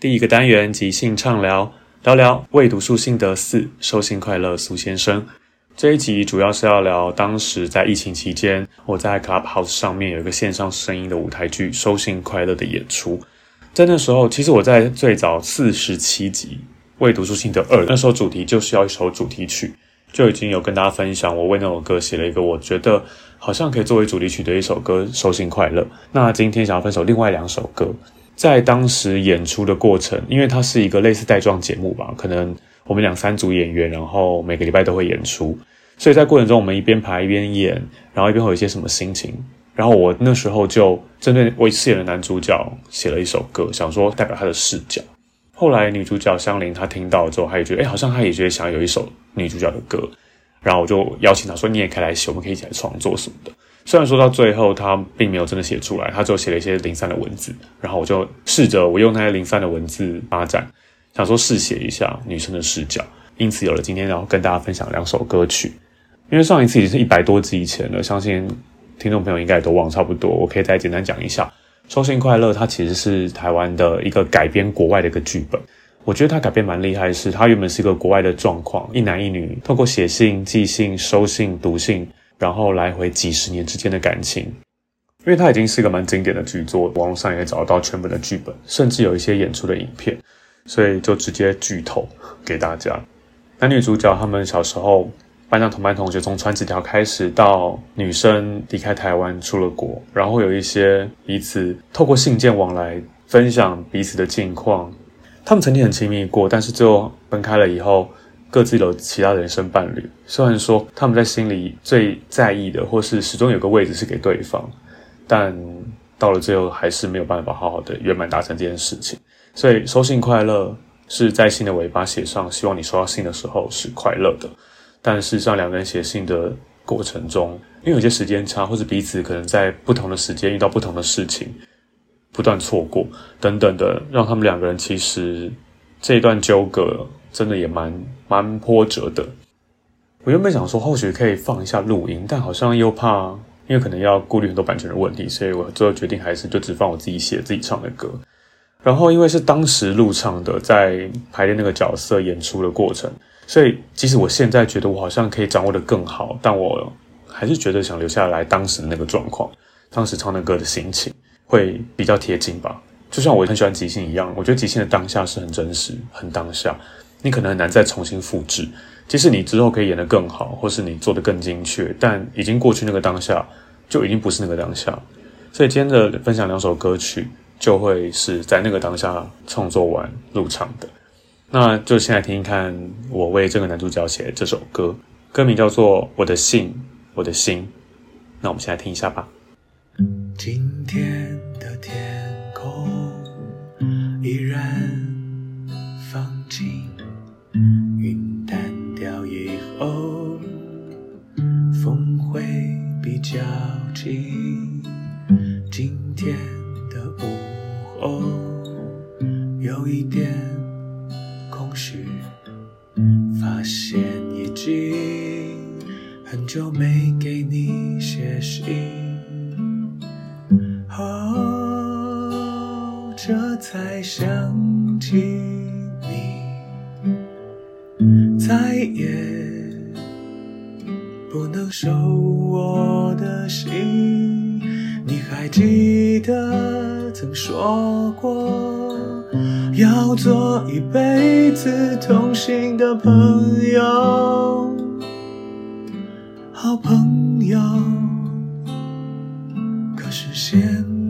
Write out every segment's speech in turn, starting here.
第一个单元即兴畅聊，聊聊未读书心得四，收信快乐苏先生。这一集主要是要聊当时在疫情期间，我在 Clubhouse 上面有一个线上声音的舞台剧《收信快乐》的演出。在那时候，其实我在最早四十七集未读书心得二，那时候主题就是要一首主题曲，就已经有跟大家分享，我为那首歌写了一个我觉得好像可以作为主题曲的一首歌《收信快乐》。那今天想要分手另外两首歌。在当时演出的过程，因为它是一个类似带状节目吧，可能我们两三组演员，然后每个礼拜都会演出，所以在过程中我们一边排一边演，然后一边会有一些什么心情。然后我那时候就针对我饰演的男主角写了一首歌，想说代表他的视角。后来女主角香菱她听到之后，她也觉得，哎，好像她也觉得想要有一首女主角的歌，然后我就邀请她说，你也可以来写，我们可以一起来创作什么的。虽然说到最后他并没有真的写出来，他只有写了一些零散的文字，然后我就试着我用那些零散的文字发展，想说试写一下女生的视角，因此有了今天要跟大家分享两首歌曲。因为上一次已经是一百多集以前了，相信听众朋友应该也都忘差不多，我可以再简单讲一下。收信快乐，它其实是台湾的一个改编国外的一个剧本，我觉得它改编蛮厉害的是，它原本是一个国外的状况，一男一女透过写信、寄信、收信、读信。然后来回几十年之间的感情，因为它已经是一个蛮经典的剧作，网络上也找得到全本的剧本，甚至有一些演出的影片，所以就直接剧透给大家。男女主角他们小时候班上同班同学，从传纸条开始，到女生离开台湾出了国，然后有一些彼此透过信件往来，分享彼此的近况。他们曾经很亲密过，但是最后分开了以后。各自有其他的人生伴侣，虽然说他们在心里最在意的，或是始终有个位置是给对方，但到了最后还是没有办法好好的圆满达成这件事情。所以收信快乐是在信的尾巴写上，希望你收到信的时候是快乐的。但事实上，两个人写信的过程中，因为有些时间差，或者彼此可能在不同的时间遇到不同的事情，不断错过等等的，让他们两个人其实这一段纠葛。真的也蛮蛮波折的。我原本想说，或许可以放一下录音，但好像又怕，因为可能要顾虑很多版权的问题，所以我最后决定还是就只放我自己写、自己唱的歌。然后，因为是当时录唱的，在排练那个角色演出的过程，所以即使我现在觉得我好像可以掌握得更好，但我还是觉得想留下来当时那个状况，当时唱的歌的心情会比较贴近吧。就像我很喜欢即兴一样，我觉得即兴的当下是很真实、很当下。你可能很难再重新复制，即使你之后可以演得更好，或是你做得更精确，但已经过去那个当下，就已经不是那个当下。所以今天的分享两首歌曲，就会是在那个当下创作完入场的。那就先来听一看我为这个男主角写的这首歌，歌名叫做《我的信，我的心》。那我们先来听一下吧。今天的天空依然一点空虚，发现已经很久没给你写信。哦这才想起你，再也不能收我的信。你还记得曾说过，要做一辈子同行的朋友，好朋友。可是现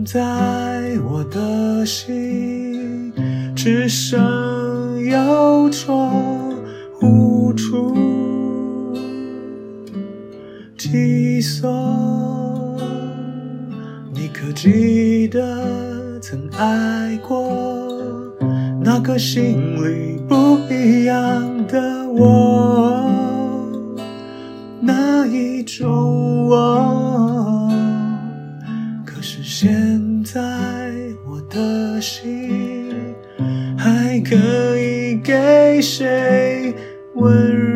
在。我的心只剩忧愁无处寄送。你可记得曾爱过那个心里不一样的我，那一种我？可是现在我。的心还可以给谁温柔，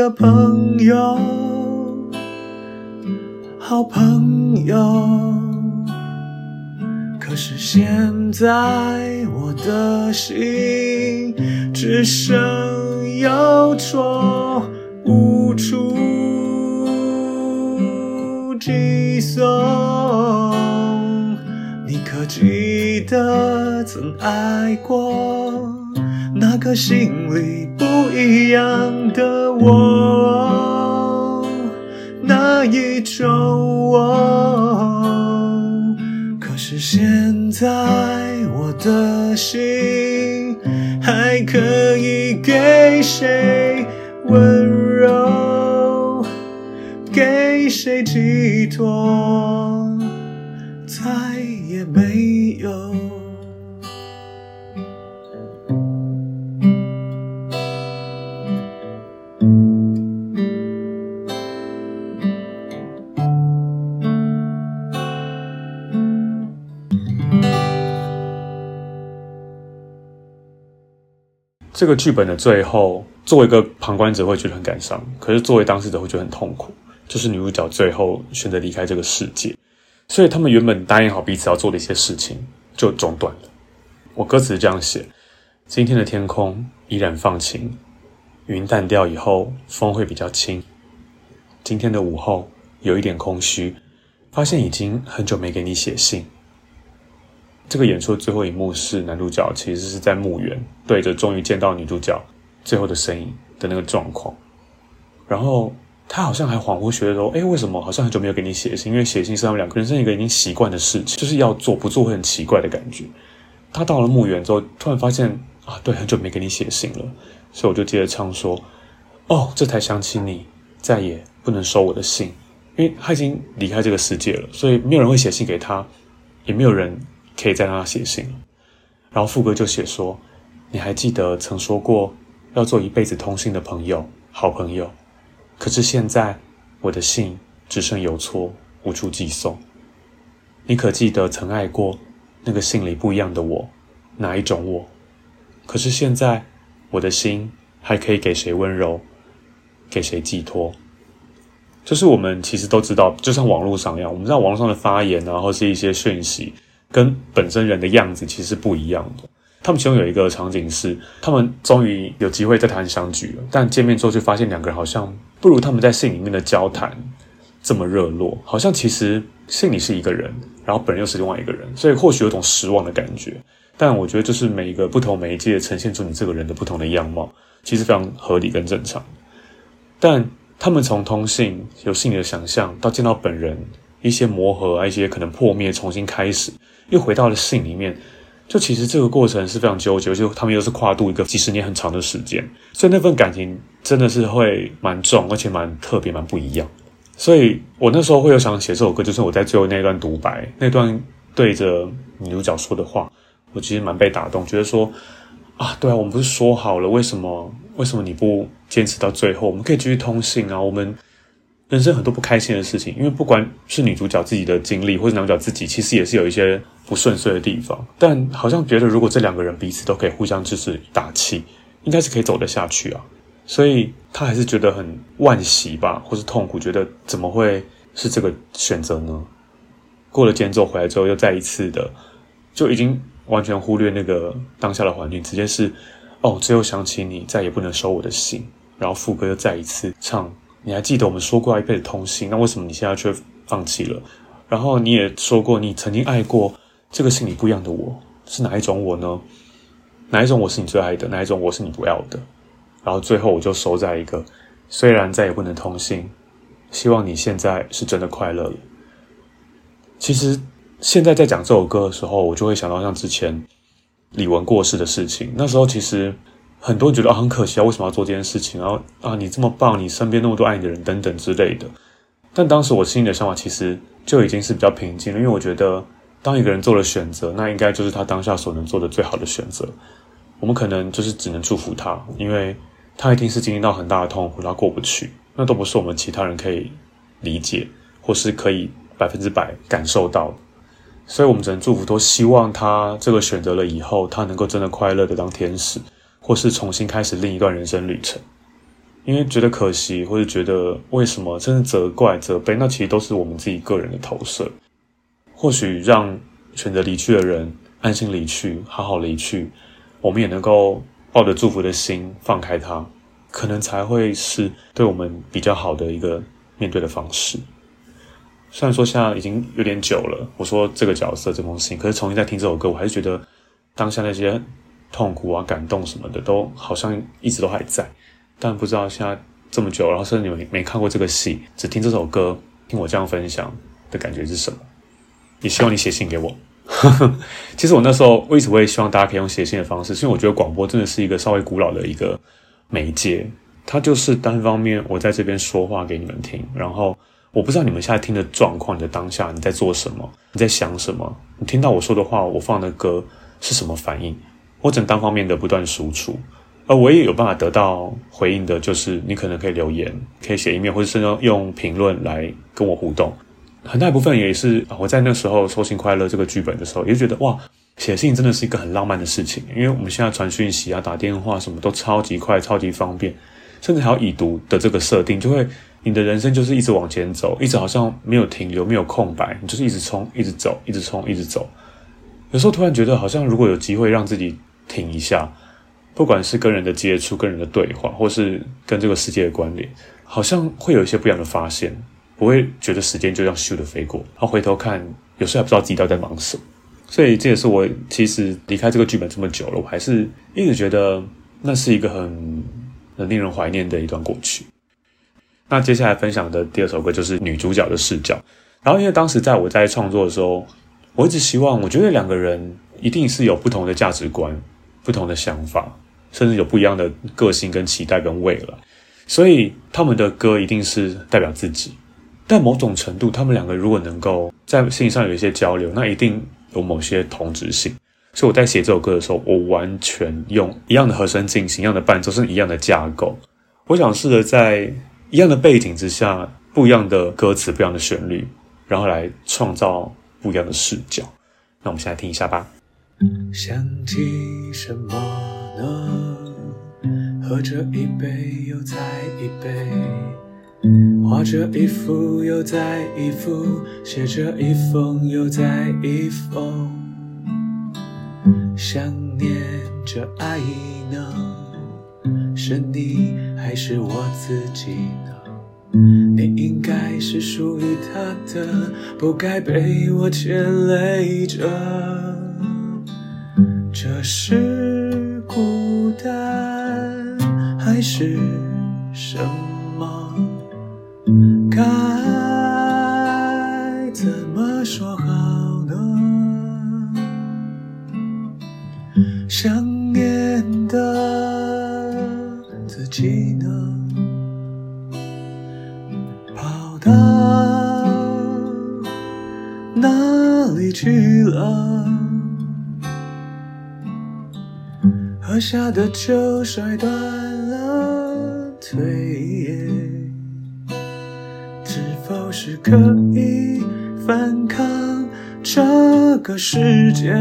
的朋友，好朋友。可是现在我的心只剩忧愁无处。寄送，你可记得曾爱过那个心里不一样的我，那一种我？可是现在我的心还可以给谁温柔？给谁寄托？这个剧本的最后，作为一个旁观者会觉得很感伤，可是作为当事者会觉得很痛苦。就是女主角最后选择离开这个世界，所以他们原本答应好彼此要做的一些事情就中断了。我歌词是这样写：今天的天空依然放晴，云淡掉以后，风会比较轻。今天的午后有一点空虚，发现已经很久没给你写信。这个演出的最后一幕是男主角其实是在墓园对着终于见到女主角最后的身影的那个状况，然后。他好像还恍惚觉得说：“哎，为什么好像很久没有给你写信？因为写信是他们两个人生一个已经习惯的事情，就是要做不做会很奇怪的感觉。”他到了墓园之后，突然发现啊，对，很久没给你写信了，所以我就接着唱说：“哦，这才想起你，再也不能收我的信，因为他已经离开这个世界了，所以没有人会写信给他，也没有人可以再让他写信。”然后副歌就写说：“你还记得曾说过要做一辈子通信的朋友，好朋友。”可是现在，我的信只剩邮戳，无处寄送。你可记得曾爱过那个信里不一样的我，哪一种我？可是现在，我的心还可以给谁温柔，给谁寄托？就是我们其实都知道，就像网络上一样，我们知道网络上的发言啊，或是一些讯息，跟本身人的样子其实是不一样的。他们其中有一个场景是，他们终于有机会在台湾相聚了，但见面之后就发现两个人好像不如他们在信里面的交谈这么热络，好像其实信里是一个人，然后本人又是另外一个人，所以或许有种失望的感觉。但我觉得，就是每一个不同媒介呈现出你这个人的不同的样貌，其实非常合理跟正常。但他们从通信有信里的想象，到见到本人，一些磨合啊，一些可能破灭，重新开始，又回到了信里面。就其实这个过程是非常纠结，就他们又是跨度一个几十年很长的时间，所以那份感情真的是会蛮重，而且蛮特别，蛮不一样。所以我那时候会有想写这首歌，就是我在最后那段独白，那段对着女主角说的话，我其实蛮被打动，觉得说啊，对啊，我们不是说好了，为什么为什么你不坚持到最后？我们可以继续通信啊，我们。人生很多不开心的事情，因为不管是女主角自己的经历，或是男主角自己，其实也是有一些不顺遂的地方。但好像觉得，如果这两个人彼此都可以互相支持打气，应该是可以走得下去啊。所以他还是觉得很惋惜吧，或是痛苦，觉得怎么会是这个选择呢？过了间奏回来之后，又再一次的，就已经完全忽略那个当下的环境，直接是哦，只有想起你，再也不能收我的心。然后副歌又再一次唱。你还记得我们说过要一辈子通信，那为什么你现在却放弃了？然后你也说过你曾经爱过这个心里不一样的我，是哪一种我呢？哪一种我是你最爱的？哪一种我是你不要的？然后最后我就收在一个，虽然再也不能通信，希望你现在是真的快乐了。其实现在在讲这首歌的时候，我就会想到像之前李玟过世的事情，那时候其实。很多人觉得啊，很可惜啊，为什么要做这件事情？然后啊，你这么棒，你身边那么多爱你的人等等之类的。但当时我心里的想法其实就已经是比较平静了，因为我觉得当一个人做了选择，那应该就是他当下所能做的最好的选择。我们可能就是只能祝福他，因为他一定是经历到很大的痛苦，他过不去，那都不是我们其他人可以理解或是可以百分之百感受到。所以我们只能祝福，都希望他这个选择了以后，他能够真的快乐的当天使。或是重新开始另一段人生旅程，因为觉得可惜，或者觉得为什么，真的责怪、责备，那其实都是我们自己个人的投射。或许让选择离去的人安心离去，好好离去，我们也能够抱着祝福的心放开他，可能才会是对我们比较好的一个面对的方式。虽然说现在已经有点久了，我说这个角色这封信，可是重新再听这首歌，我还是觉得当下那些。痛苦啊，感动什么的，都好像一直都还在，但不知道现在这么久，然后甚至你们没看过这个戏，只听这首歌，听我这样分享的感觉是什么？也希望你写信给我。其实我那时候为什么会希望大家可以用写信的方式？是因为我觉得广播真的是一个稍微古老的一个媒介，它就是单方面我在这边说话给你们听，然后我不知道你们现在听的状况，你的当下你在做什么，你在想什么，你听到我说的话，我放的歌是什么反应？或者单方面的不断输出，而我也有办法得到回应的，就是你可能可以留言，可以写 email，或者是用用评论来跟我互动。很大一部分也是我在那时候收信快乐这个剧本的时候，也觉得哇，写信真的是一个很浪漫的事情，因为我们现在传讯息啊、打电话什么都超级快、超级方便，甚至还有已读的这个设定，就会你的人生就是一直往前走，一直好像没有停留、没有空白，你就是一直冲、一直走、一直冲、一直走。有时候突然觉得，好像如果有机会让自己停一下，不管是跟人的接触、跟人的对话，或是跟这个世界的关联，好像会有一些不一样的发现，不会觉得时间就这样咻的飞过。然后回头看，有时候还不知道自己到底在忙什么。所以这也是我其实离开这个剧本这么久了，我还是一直觉得那是一个很很令人怀念的一段过去。那接下来分享的第二首歌就是女主角的视角。然后因为当时在我在创作的时候，我一直希望，我觉得两个人。一定是有不同的价值观、不同的想法，甚至有不一样的个性跟期待跟未来，所以他们的歌一定是代表自己。但某种程度，他们两个如果能够在心理上有一些交流，那一定有某些同质性。所以我在写这首歌的时候，我完全用一样的和声进行，一样的伴奏，是一样的架构。我想试着在一样的背景之下，不一样的歌词、不一样的旋律，然后来创造不一样的视角。那我们先来听一下吧。想起什么呢？喝着一杯又再一杯，画着一幅又再一幅，写着一封又再一封，想念着爱呢？是你还是我自己呢？你应该是属于他的，不该被我牵累着。这是孤单还是什下的酒摔断了腿，是否是可以反抗这个世界？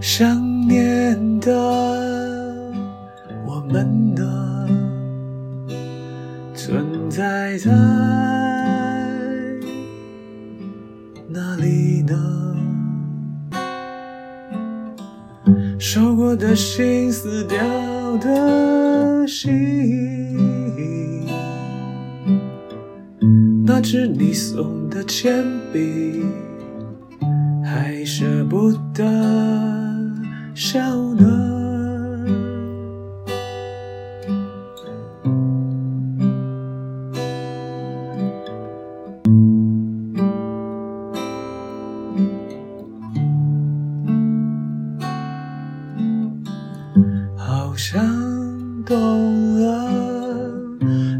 想念的我们的？存在在哪里呢？的心，死掉的心，那支你送的铅笔，还舍不得笑呢。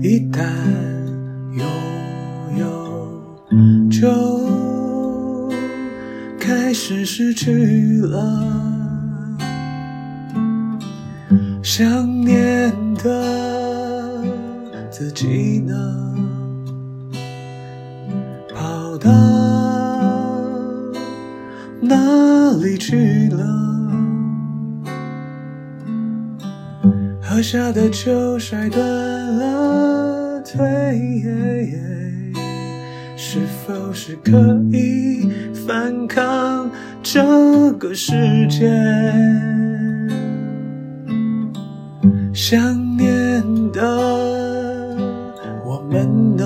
一旦拥有，就开始失去了，想念的自己呢？跑到哪里去了？喝下的酒摔断了腿，是否是可以反抗？这个世界，想念的我们的？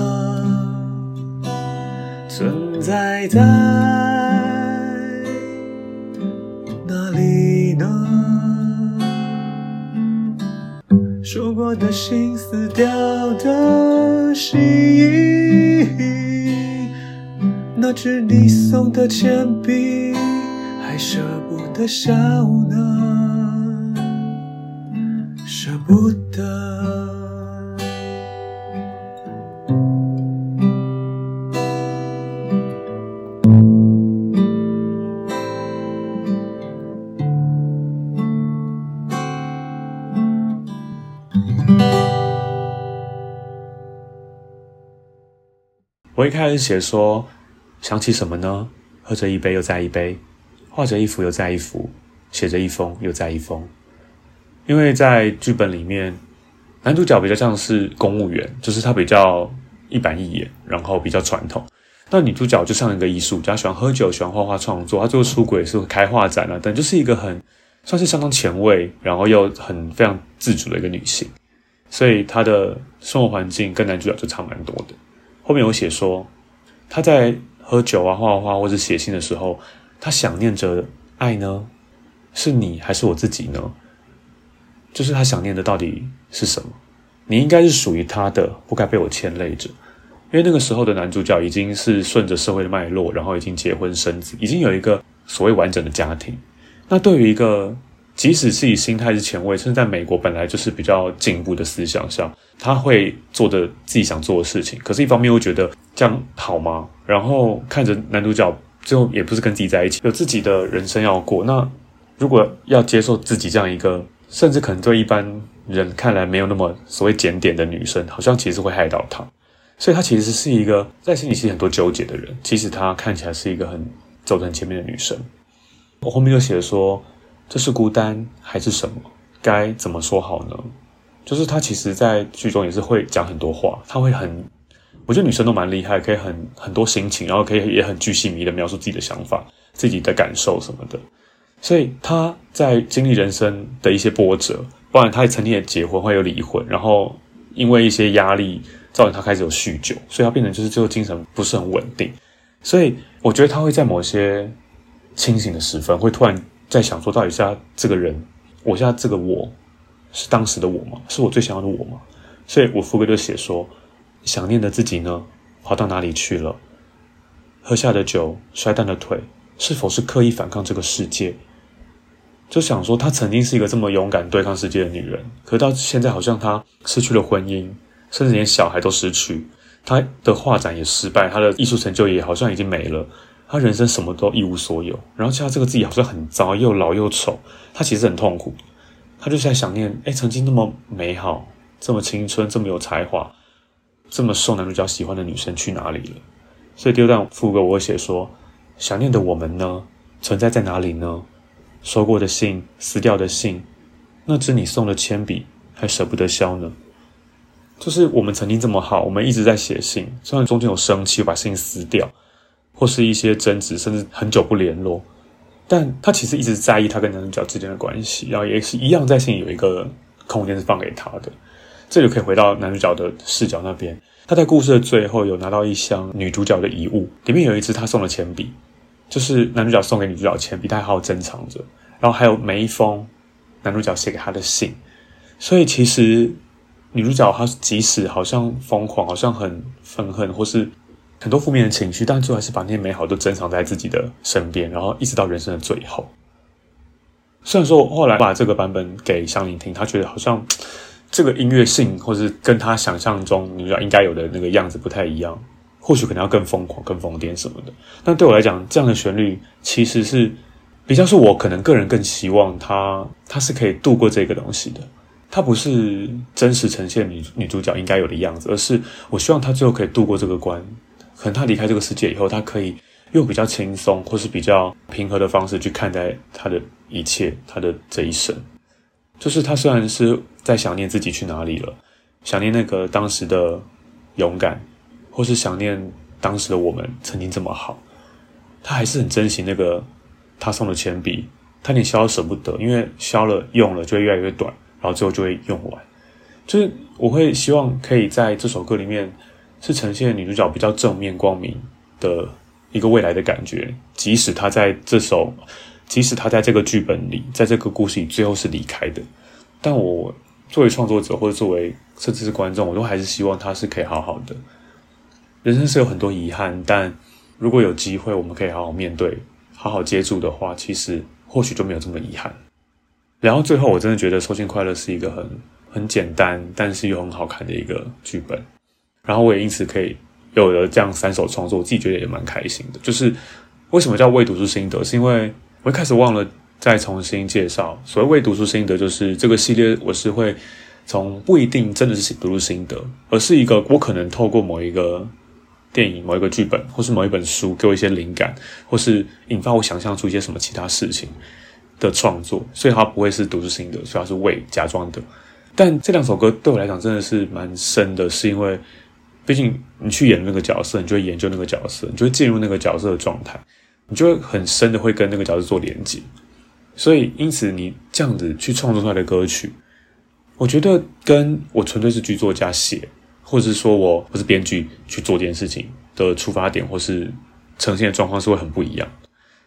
存在在说过的心，撕掉的心，那支你送的铅笔。还舍不得笑呢，舍不我一开始写说，想起什么呢？喝着一杯又再一杯。画着一幅又再一幅，写着一封又再一封。因为在剧本里面，男主角比较像是公务员，就是他比较一板一眼，然后比较传统。那女主角就像一个艺术家，喜欢喝酒，喜欢画画创作。她最后出轨是开画展啊，但就是一个很算是相当前卫，然后又很非常自主的一个女性。所以她的生活环境跟男主角就差蛮多的。后面有写说，他在喝酒啊、画画或者写信的时候。他想念着爱呢？是你还是我自己呢？就是他想念的到底是什么？你应该是属于他的，不该被我牵累着。因为那个时候的男主角已经是顺着社会的脉络，然后已经结婚生子，已经有一个所谓完整的家庭。那对于一个即使是以心态是前卫，甚至在美国本来就是比较进步的思想上，他会做着自己想做的事情。可是，一方面又觉得这样好吗？然后看着男主角。最后也不是跟自己在一起，有自己的人生要过。那如果要接受自己这样一个，甚至可能对一般人看来没有那么所谓检点的女生，好像其实会害到她。所以她其实是一个在心里其实很多纠结的人。其实她看起来是一个很走在前面的女生。我后面就写了说，这是孤单还是什么？该怎么说好呢？就是她其实，在剧中也是会讲很多话，她会很，我觉得女生都蛮厉害，可以很很多心情，然后可以也很巨细靡的描述自己的想法、自己的感受什么的。所以她在经历人生的一些波折，不然她也曾经也结婚，会有离婚，然后因为一些压力，造成她开始有酗酒，所以她变成就是最后精神不是很稳定。所以我觉得她会在某些清醒的时分，会突然在想说，到底是他这个人，我现在这个我是当时的我吗？是我最想要的我吗？所以我副歌就写说，想念的自己呢，跑到哪里去了？喝下的酒，摔断的腿，是否是刻意反抗这个世界？就想说，她曾经是一个这么勇敢对抗世界的女人，可到现在好像她失去了婚姻，甚至连小孩都失去，她的画展也失败，她的艺术成就也好像已经没了，他人生什么都一无所有。然后，加上这个自己好像很糟，又老又丑，他其实很痛苦。他就是在想念，哎，曾经那么美好、这么青春、这么有才华、这么受男主角喜欢的女生去哪里了？所以第二段副歌我会写说：想念的我们呢，存在在哪里呢？收过的信，撕掉的信，那支你送的铅笔还舍不得削呢。就是我们曾经这么好，我们一直在写信，虽然中间有生气，把信撕掉，或是一些争执，甚至很久不联络，但他其实一直在意他跟男主角之间的关系，然后也是一样在心里有一个空间是放给他的。这里可以回到男主角的视角那边，他在故事的最后有拿到一箱女主角的遗物，里面有一支他送的铅笔。就是男主角送给女主角的铅笔，他还好好珍藏着。然后还有每一封男主角写给他的信，所以其实女主角她即使好像疯狂，好像很愤恨，或是很多负面的情绪，但最后还是把那些美好都珍藏在自己的身边，然后一直到人生的最后。虽然说我后来把这个版本给香菱听，她觉得好像这个音乐性，或是跟她想象中女主角应该有的那个样子不太一样。或许可能要更疯狂、更疯癫什么的，但对我来讲，这样的旋律其实是比较是我可能个人更希望她，她是可以度过这个东西的。它不是真实呈现女女主角应该有的样子，而是我希望她最后可以度过这个关。可能他离开这个世界以后，他可以用比较轻松或是比较平和的方式去看待他的一切，他的这一生。就是他虽然是在想念自己去哪里了，想念那个当时的勇敢。或是想念当时的我们曾经这么好，他还是很珍惜那个他送的铅笔，他连削都舍不得，因为削了用了就会越来越短，然后最后就会用完。就是我会希望可以在这首歌里面是呈现女主角比较正面光明的一个未来的感觉，即使她在这首，即使她在这个剧本里，在这个故事里最后是离开的，但我作为创作者或者作为甚至是观众，我都还是希望她是可以好好的。人生是有很多遗憾，但如果有机会，我们可以好好面对，好好接住的话，其实或许就没有这么遗憾。然后最后，我真的觉得《收信快乐》是一个很很简单，但是又很好看的一个剧本。然后我也因此可以有了这样三首创作，我自己觉得也蛮开心的。就是为什么叫未读书心得，是因为我一开始忘了再重新介绍。所谓未读书心得，就是这个系列我是会从不一定真的是读书心得，而是一个我可能透过某一个。电影某一个剧本，或是某一本书，给我一些灵感，或是引发我想象出一些什么其他事情的创作，所以它不会是读书心得，所以它是伪假装的。但这两首歌对我来讲真的是蛮深的，是因为毕竟你去演那个角色，你就会研究那个角色，你就会进入那个角色的状态，你就会很深的会跟那个角色做连接。所以因此你这样子去创作出来的歌曲，我觉得跟我纯粹是剧作家写。或者是说我不是编剧去做这件事情的出发点，或是呈现的状况是会很不一样。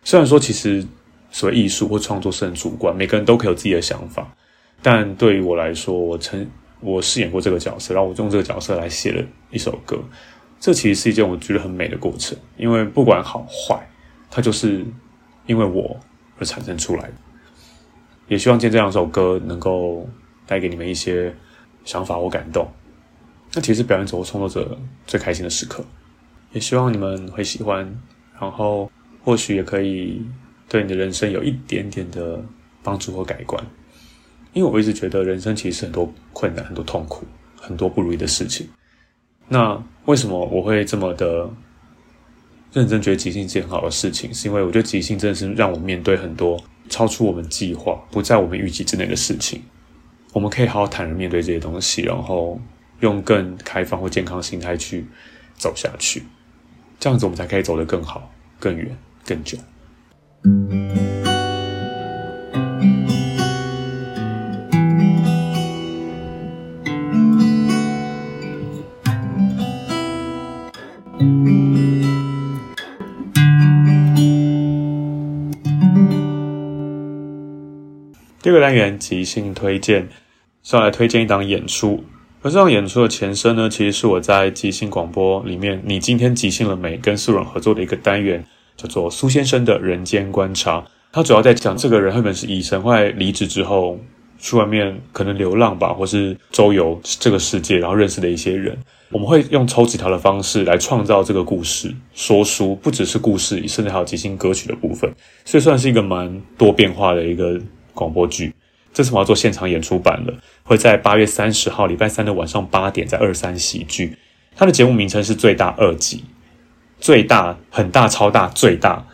虽然说其实所谓艺术或创作是很主观，每个人都可以有自己的想法，但对于我来说，我曾我饰演过这个角色，然后我用这个角色来写了一首歌，这其实是一件我觉得很美的过程。因为不管好坏，它就是因为我而产生出来的。也希望今天这两首歌能够带给你们一些想法或感动。那其实表演者或创作者最开心的时刻，也希望你们会喜欢，然后或许也可以对你的人生有一点点的帮助或改观。因为我一直觉得人生其实很多困难、很多痛苦、很多不如意的事情。那为什么我会这么的认真觉得即兴是件很好的事情？是因为我觉得即兴真的是让我面对很多超出我们计划、不在我们预计之内的事情。我们可以好好坦然面对这些东西，然后用更开放或健康的心态去走下去，这样子我们才可以走得更好、更远、更久。单元即兴推荐，上来推荐一档演出。而这档演出的前身呢，其实是我在即兴广播里面，你今天即兴了没？跟素人合作的一个单元，叫做苏先生的人间观察。他主要在讲这个人原本是医生，后来离职之后去外面可能流浪吧，或是周游这个世界，然后认识的一些人。我们会用抽纸条的方式来创造这个故事，说书不只是故事，甚至还有即兴歌曲的部分，所以算是一个蛮多变化的一个。广播剧，这次我要做现场演出版了，会在八月三十号礼拜三的晚上八点，在二三喜剧。它的节目名称是最大二级，最大很大超大最大，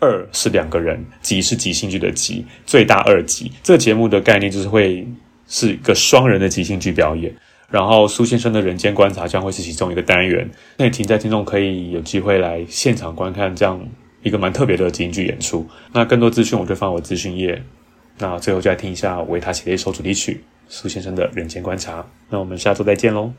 二是两个人，集是即兴剧的集，最大二级。这个节目的概念就是会是一个双人的即兴剧表演，然后苏先生的人间观察将会是其中一个单元。那也期待听众可以有机会来现场观看这样一个蛮特别的即兴剧演出。那更多资讯我就放我资讯页。那最后就来听一下我为他写的一首主题曲《苏先生的人间观察》。那我们下周再见喽。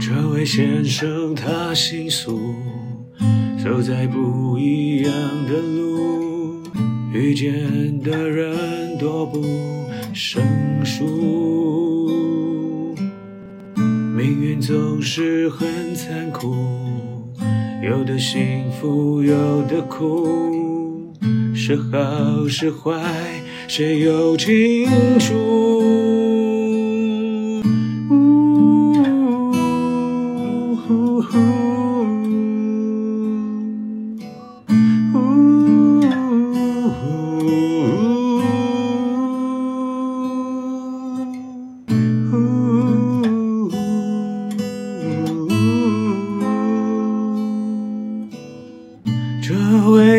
这位先生他姓苏，走在不一样的路，遇见的人多不胜数，命运总是很残酷。有的幸福，有的苦，是好是坏，谁又清楚？